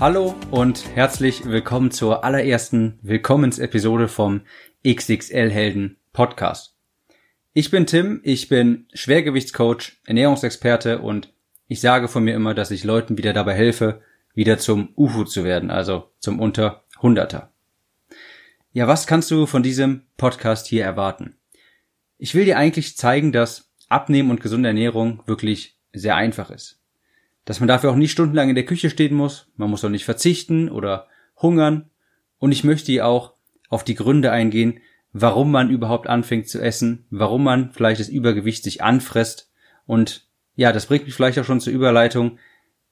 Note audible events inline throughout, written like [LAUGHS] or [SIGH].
Hallo und herzlich willkommen zur allerersten Willkommensepisode vom XXL Helden Podcast. Ich bin Tim, ich bin Schwergewichtscoach, Ernährungsexperte und ich sage von mir immer, dass ich Leuten wieder dabei helfe, wieder zum UFO zu werden, also zum unter Hunderter. Ja, was kannst du von diesem Podcast hier erwarten? Ich will dir eigentlich zeigen, dass Abnehmen und gesunde Ernährung wirklich sehr einfach ist dass man dafür auch nicht stundenlang in der Küche stehen muss, man muss auch nicht verzichten oder hungern. Und ich möchte hier auch auf die Gründe eingehen, warum man überhaupt anfängt zu essen, warum man vielleicht das Übergewicht sich anfresst und ja, das bringt mich vielleicht auch schon zur Überleitung,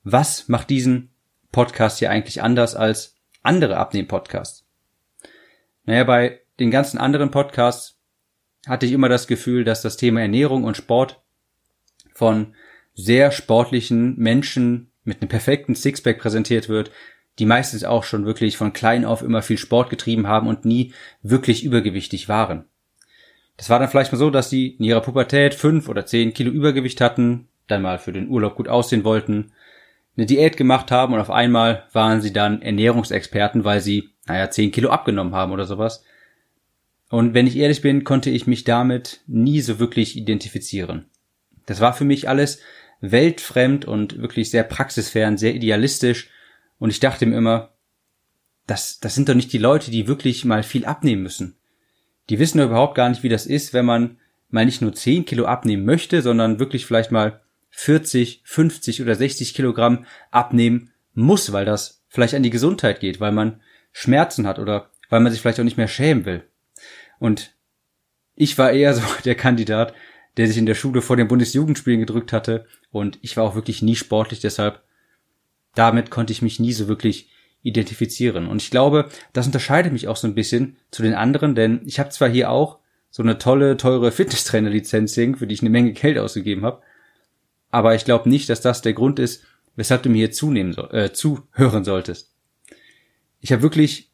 was macht diesen Podcast hier eigentlich anders als andere Abnehmen-Podcasts? Naja, bei den ganzen anderen Podcasts hatte ich immer das Gefühl, dass das Thema Ernährung und Sport von sehr sportlichen Menschen mit einem perfekten Sixpack präsentiert wird, die meistens auch schon wirklich von klein auf immer viel Sport getrieben haben und nie wirklich übergewichtig waren. Das war dann vielleicht mal so, dass sie in ihrer Pubertät fünf oder zehn Kilo Übergewicht hatten, dann mal für den Urlaub gut aussehen wollten, eine Diät gemacht haben und auf einmal waren sie dann Ernährungsexperten, weil sie, naja, zehn Kilo abgenommen haben oder sowas. Und wenn ich ehrlich bin, konnte ich mich damit nie so wirklich identifizieren. Das war für mich alles weltfremd und wirklich sehr praxisfern, sehr idealistisch. Und ich dachte mir immer, das, das sind doch nicht die Leute, die wirklich mal viel abnehmen müssen. Die wissen doch überhaupt gar nicht, wie das ist, wenn man mal nicht nur 10 Kilo abnehmen möchte, sondern wirklich vielleicht mal 40, 50 oder 60 Kilogramm abnehmen muss, weil das vielleicht an die Gesundheit geht, weil man Schmerzen hat oder weil man sich vielleicht auch nicht mehr schämen will. Und ich war eher [LAUGHS] so der Kandidat, der sich in der Schule vor den Bundesjugendspielen gedrückt hatte. Und ich war auch wirklich nie sportlich, deshalb damit konnte ich mich nie so wirklich identifizieren. Und ich glaube, das unterscheidet mich auch so ein bisschen zu den anderen, denn ich habe zwar hier auch so eine tolle, teure Fitnesstrainer-Lizenz für die ich eine Menge Geld ausgegeben habe, aber ich glaube nicht, dass das der Grund ist, weshalb du mir hier zunehmen so, äh, zuhören solltest. Ich habe wirklich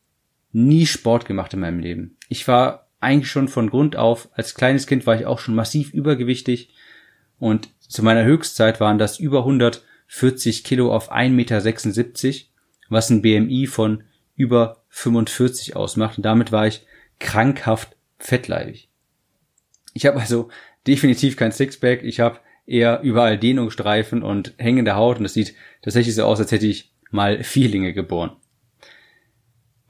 nie Sport gemacht in meinem Leben. Ich war eigentlich schon von Grund auf, als kleines Kind war ich auch schon massiv übergewichtig und zu meiner Höchstzeit waren das über 140 Kilo auf 1,76 Meter, was ein BMI von über 45 ausmacht und damit war ich krankhaft fettleibig. Ich habe also definitiv kein Sixpack, ich habe eher überall Dehnungsstreifen und hängende Haut und das sieht tatsächlich so aus, als hätte ich mal Vierlinge geboren.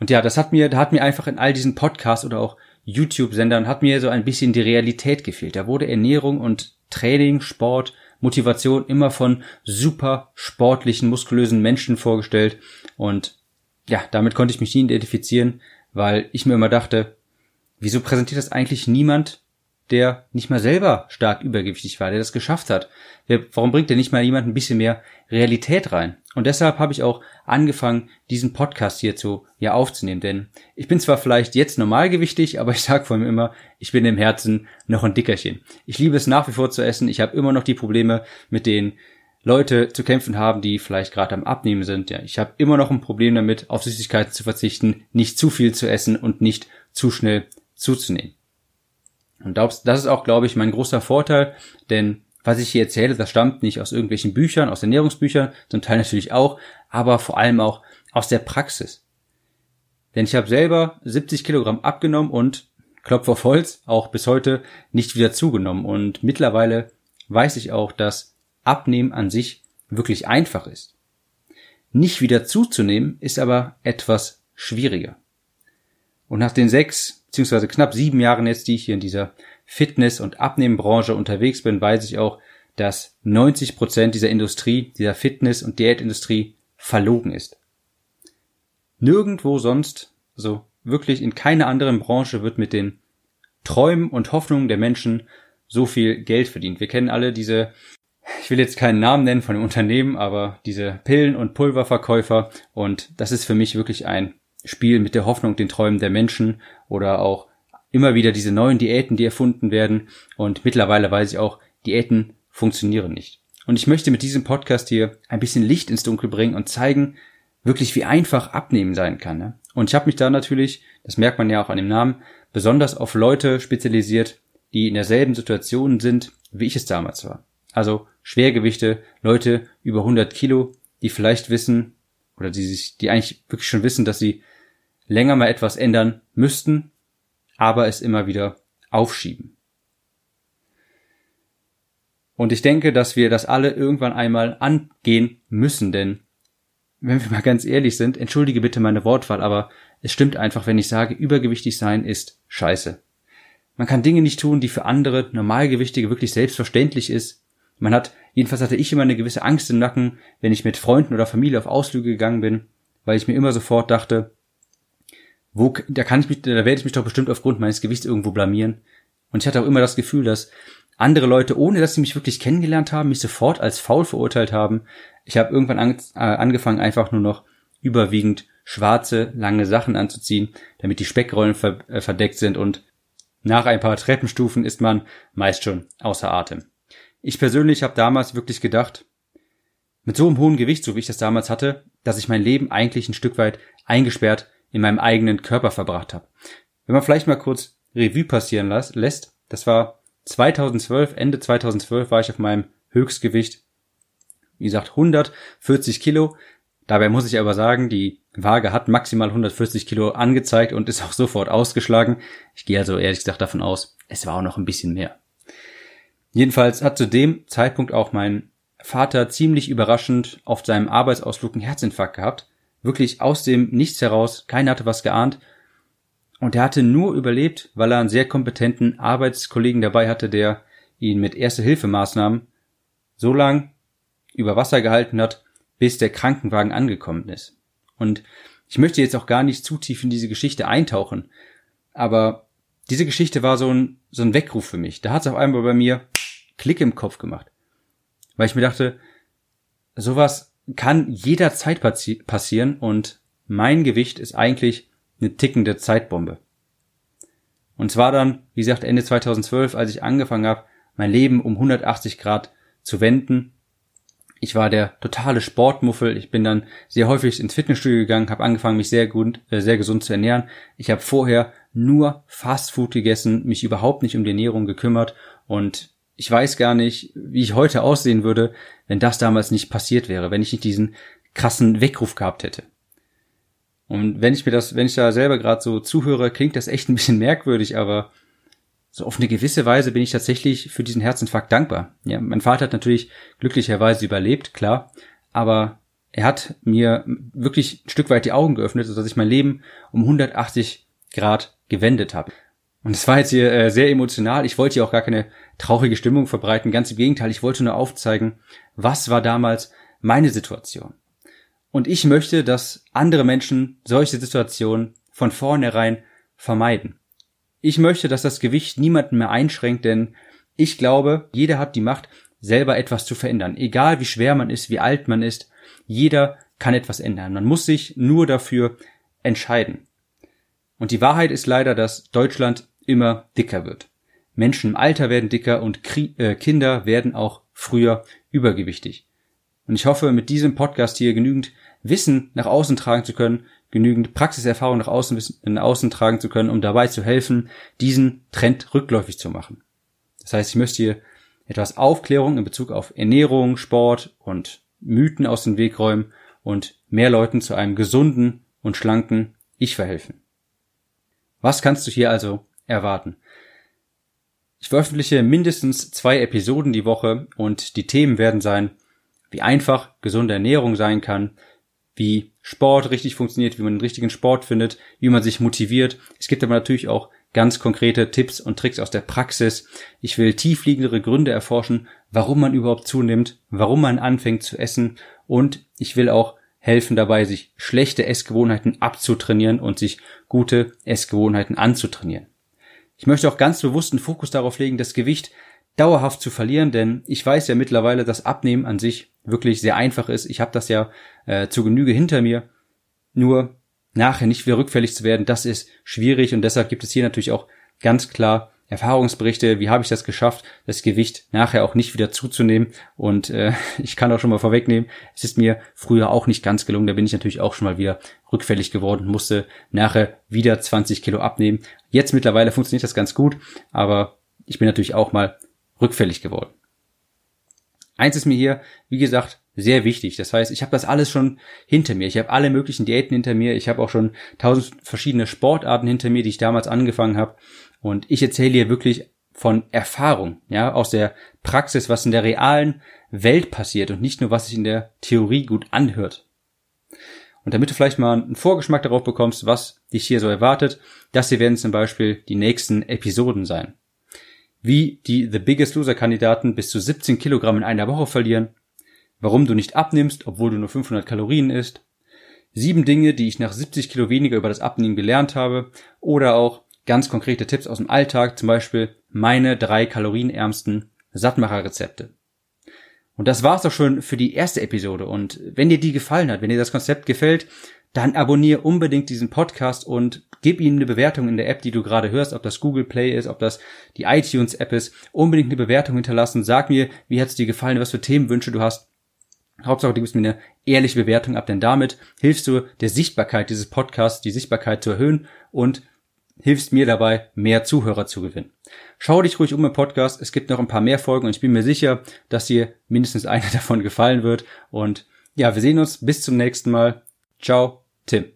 Und ja, das hat mir, hat mir einfach in all diesen Podcasts oder auch YouTube-Sendern hat mir so ein bisschen die Realität gefehlt. Da wurde Ernährung und Training, Sport, Motivation immer von super sportlichen, muskulösen Menschen vorgestellt. Und ja, damit konnte ich mich nie identifizieren, weil ich mir immer dachte, wieso präsentiert das eigentlich niemand, der nicht mal selber stark übergewichtig war, der das geschafft hat? Warum bringt der nicht mal jemand ein bisschen mehr Realität rein? Und deshalb habe ich auch angefangen, diesen Podcast hier zu ja aufzunehmen. Denn ich bin zwar vielleicht jetzt normalgewichtig, aber ich sage vor allem immer, ich bin im Herzen noch ein Dickerchen. Ich liebe es nach wie vor zu essen. Ich habe immer noch die Probleme, mit denen Leute zu kämpfen haben, die vielleicht gerade am Abnehmen sind. Ja, ich habe immer noch ein Problem damit, auf Süßigkeiten zu verzichten, nicht zu viel zu essen und nicht zu schnell zuzunehmen. Und das ist auch, glaube ich, mein großer Vorteil, denn was ich hier erzähle, das stammt nicht aus irgendwelchen Büchern, aus Ernährungsbüchern, zum Teil natürlich auch, aber vor allem auch aus der Praxis. Denn ich habe selber 70 Kilogramm abgenommen und Klopf auf Holz auch bis heute nicht wieder zugenommen. Und mittlerweile weiß ich auch, dass Abnehmen an sich wirklich einfach ist. Nicht wieder zuzunehmen ist aber etwas schwieriger. Und nach den sechs beziehungsweise knapp sieben Jahren jetzt, die ich hier in dieser Fitness- und Abnehmbranche unterwegs bin, weiß ich auch, dass 90 Prozent dieser Industrie, dieser Fitness- und Diätindustrie verlogen ist. Nirgendwo sonst, also wirklich in keiner anderen Branche wird mit den Träumen und Hoffnungen der Menschen so viel Geld verdient. Wir kennen alle diese ich will jetzt keinen Namen nennen von dem Unternehmen, aber diese Pillen- und Pulververkäufer und das ist für mich wirklich ein Spiel mit der Hoffnung, den Träumen der Menschen oder auch immer wieder diese neuen Diäten, die erfunden werden und mittlerweile weiß ich auch, Diäten funktionieren nicht. Und ich möchte mit diesem Podcast hier ein bisschen Licht ins Dunkel bringen und zeigen, wirklich wie einfach Abnehmen sein kann. Ne? Und ich habe mich da natürlich, das merkt man ja auch an dem Namen, besonders auf Leute spezialisiert, die in derselben Situation sind, wie ich es damals war. Also Schwergewichte, Leute über 100 Kilo, die vielleicht wissen oder die sich, die eigentlich wirklich schon wissen, dass sie länger mal etwas ändern müssten, aber es immer wieder aufschieben. Und ich denke, dass wir das alle irgendwann einmal angehen müssen, denn wenn wir mal ganz ehrlich sind, entschuldige bitte meine Wortwahl, aber es stimmt einfach, wenn ich sage, übergewichtig sein ist scheiße. Man kann Dinge nicht tun, die für andere Normalgewichtige wirklich selbstverständlich ist. Man hat, jedenfalls hatte ich immer eine gewisse Angst im Nacken, wenn ich mit Freunden oder Familie auf Ausflüge gegangen bin, weil ich mir immer sofort dachte, wo, da kann ich mich, da werde ich mich doch bestimmt aufgrund meines Gewichts irgendwo blamieren. Und ich hatte auch immer das Gefühl, dass andere Leute, ohne dass sie mich wirklich kennengelernt haben, mich sofort als faul verurteilt haben. Ich habe irgendwann an, äh, angefangen, einfach nur noch überwiegend schwarze, lange Sachen anzuziehen, damit die Speckrollen ver äh, verdeckt sind und nach ein paar Treppenstufen ist man meist schon außer Atem. Ich persönlich habe damals wirklich gedacht, mit so einem hohen Gewicht, so wie ich das damals hatte, dass ich mein Leben eigentlich ein Stück weit eingesperrt in meinem eigenen Körper verbracht habe. Wenn man vielleicht mal kurz Revue passieren lässt, das war 2012, Ende 2012 war ich auf meinem Höchstgewicht, wie gesagt, 140 Kilo. Dabei muss ich aber sagen, die Waage hat maximal 140 Kilo angezeigt und ist auch sofort ausgeschlagen. Ich gehe also ehrlich gesagt davon aus, es war auch noch ein bisschen mehr. Jedenfalls hat zu dem Zeitpunkt auch mein Vater ziemlich überraschend auf seinem Arbeitsausflug einen Herzinfarkt gehabt. Wirklich aus dem Nichts heraus, keiner hatte was geahnt und er hatte nur überlebt, weil er einen sehr kompetenten Arbeitskollegen dabei hatte, der ihn mit Erste-Hilfemaßnahmen so lang über Wasser gehalten hat, bis der Krankenwagen angekommen ist. Und ich möchte jetzt auch gar nicht zu tief in diese Geschichte eintauchen, aber diese Geschichte war so ein, so ein Weckruf für mich. Da hat es auf einmal bei mir Klick im Kopf gemacht. Weil ich mir dachte, sowas kann jederzeit passi passieren und mein Gewicht ist eigentlich eine tickende Zeitbombe. Und zwar dann, wie gesagt, Ende 2012, als ich angefangen habe, mein Leben um 180 Grad zu wenden. Ich war der totale Sportmuffel. Ich bin dann sehr häufig ins Fitnessstudio gegangen, habe angefangen, mich sehr gut, äh, sehr gesund zu ernähren. Ich habe vorher nur Fastfood gegessen, mich überhaupt nicht um die Ernährung gekümmert und ich weiß gar nicht, wie ich heute aussehen würde, wenn das damals nicht passiert wäre, wenn ich nicht diesen krassen Weckruf gehabt hätte. Und wenn ich mir das, wenn ich da selber gerade so zuhöre, klingt das echt ein bisschen merkwürdig, aber so auf eine gewisse Weise bin ich tatsächlich für diesen Herzinfarkt dankbar. Ja, mein Vater hat natürlich glücklicherweise überlebt, klar, aber er hat mir wirklich ein Stück weit die Augen geöffnet, sodass ich mein Leben um 180 Grad gewendet habe. Und es war jetzt hier äh, sehr emotional. Ich wollte hier auch gar keine traurige Stimmung verbreiten. Ganz im Gegenteil, ich wollte nur aufzeigen, was war damals meine Situation. Und ich möchte, dass andere Menschen solche Situationen von vornherein vermeiden. Ich möchte, dass das Gewicht niemanden mehr einschränkt, denn ich glaube, jeder hat die Macht, selber etwas zu verändern. Egal wie schwer man ist, wie alt man ist, jeder kann etwas ändern. Man muss sich nur dafür entscheiden. Und die Wahrheit ist leider, dass Deutschland immer dicker wird. Menschen im Alter werden dicker und Krie äh, Kinder werden auch früher übergewichtig. Und ich hoffe, mit diesem Podcast hier genügend Wissen nach außen tragen zu können, genügend Praxiserfahrung nach außen, nach außen tragen zu können, um dabei zu helfen, diesen Trend rückläufig zu machen. Das heißt, ich möchte hier etwas Aufklärung in Bezug auf Ernährung, Sport und Mythen aus dem Weg räumen und mehr Leuten zu einem gesunden und schlanken Ich verhelfen. Was kannst du hier also erwarten? Ich veröffentliche mindestens zwei Episoden die Woche und die Themen werden sein, wie einfach gesunde Ernährung sein kann, wie Sport richtig funktioniert, wie man den richtigen Sport findet, wie man sich motiviert. Es gibt aber natürlich auch ganz konkrete Tipps und Tricks aus der Praxis. Ich will tiefliegendere Gründe erforschen, warum man überhaupt zunimmt, warum man anfängt zu essen und ich will auch helfen dabei, sich schlechte Essgewohnheiten abzutrainieren und sich gute Essgewohnheiten anzutrainieren. Ich möchte auch ganz bewusst einen Fokus darauf legen, das Gewicht dauerhaft zu verlieren, denn ich weiß ja mittlerweile, dass Abnehmen an sich wirklich sehr einfach ist. Ich habe das ja äh, zu Genüge hinter mir. Nur nachher nicht wieder rückfällig zu werden, das ist schwierig und deshalb gibt es hier natürlich auch ganz klar Erfahrungsberichte, wie habe ich das geschafft, das Gewicht nachher auch nicht wieder zuzunehmen. Und äh, [LAUGHS] ich kann auch schon mal vorwegnehmen, es ist mir früher auch nicht ganz gelungen. Da bin ich natürlich auch schon mal wieder rückfällig geworden, musste nachher wieder 20 Kilo abnehmen. Jetzt mittlerweile funktioniert das ganz gut, aber ich bin natürlich auch mal rückfällig geworden. Eins ist mir hier, wie gesagt, sehr wichtig. Das heißt, ich habe das alles schon hinter mir. Ich habe alle möglichen Diäten hinter mir. Ich habe auch schon tausend verschiedene Sportarten hinter mir, die ich damals angefangen habe. Und ich erzähle hier wirklich von Erfahrung, ja, aus der Praxis, was in der realen Welt passiert und nicht nur, was sich in der Theorie gut anhört. Und damit du vielleicht mal einen Vorgeschmack darauf bekommst, was dich hier so erwartet, das hier werden zum Beispiel die nächsten Episoden sein. Wie die The Biggest Loser Kandidaten bis zu 17 Kilogramm in einer Woche verlieren, warum du nicht abnimmst, obwohl du nur 500 Kalorien isst, sieben Dinge, die ich nach 70 Kilo weniger über das Abnehmen gelernt habe, oder auch ganz konkrete Tipps aus dem Alltag, zum Beispiel meine drei kalorienärmsten Sattmacherrezepte. Und das war's doch schon für die erste Episode. Und wenn dir die gefallen hat, wenn dir das Konzept gefällt, dann abonniere unbedingt diesen Podcast und gib ihm eine Bewertung in der App, die du gerade hörst, ob das Google Play ist, ob das die iTunes App ist. Unbedingt eine Bewertung hinterlassen. Sag mir, wie hat's dir gefallen, was für Themenwünsche du hast. Hauptsache, du gibst mir eine ehrliche Bewertung ab, denn damit hilfst du der Sichtbarkeit dieses Podcasts, die Sichtbarkeit zu erhöhen und hilfst mir dabei, mehr Zuhörer zu gewinnen. Schau dich ruhig um im Podcast. Es gibt noch ein paar mehr Folgen und ich bin mir sicher, dass dir mindestens [LAUGHS] eine davon gefallen wird. Und ja, wir sehen uns bis zum nächsten Mal. Ciao, Tim.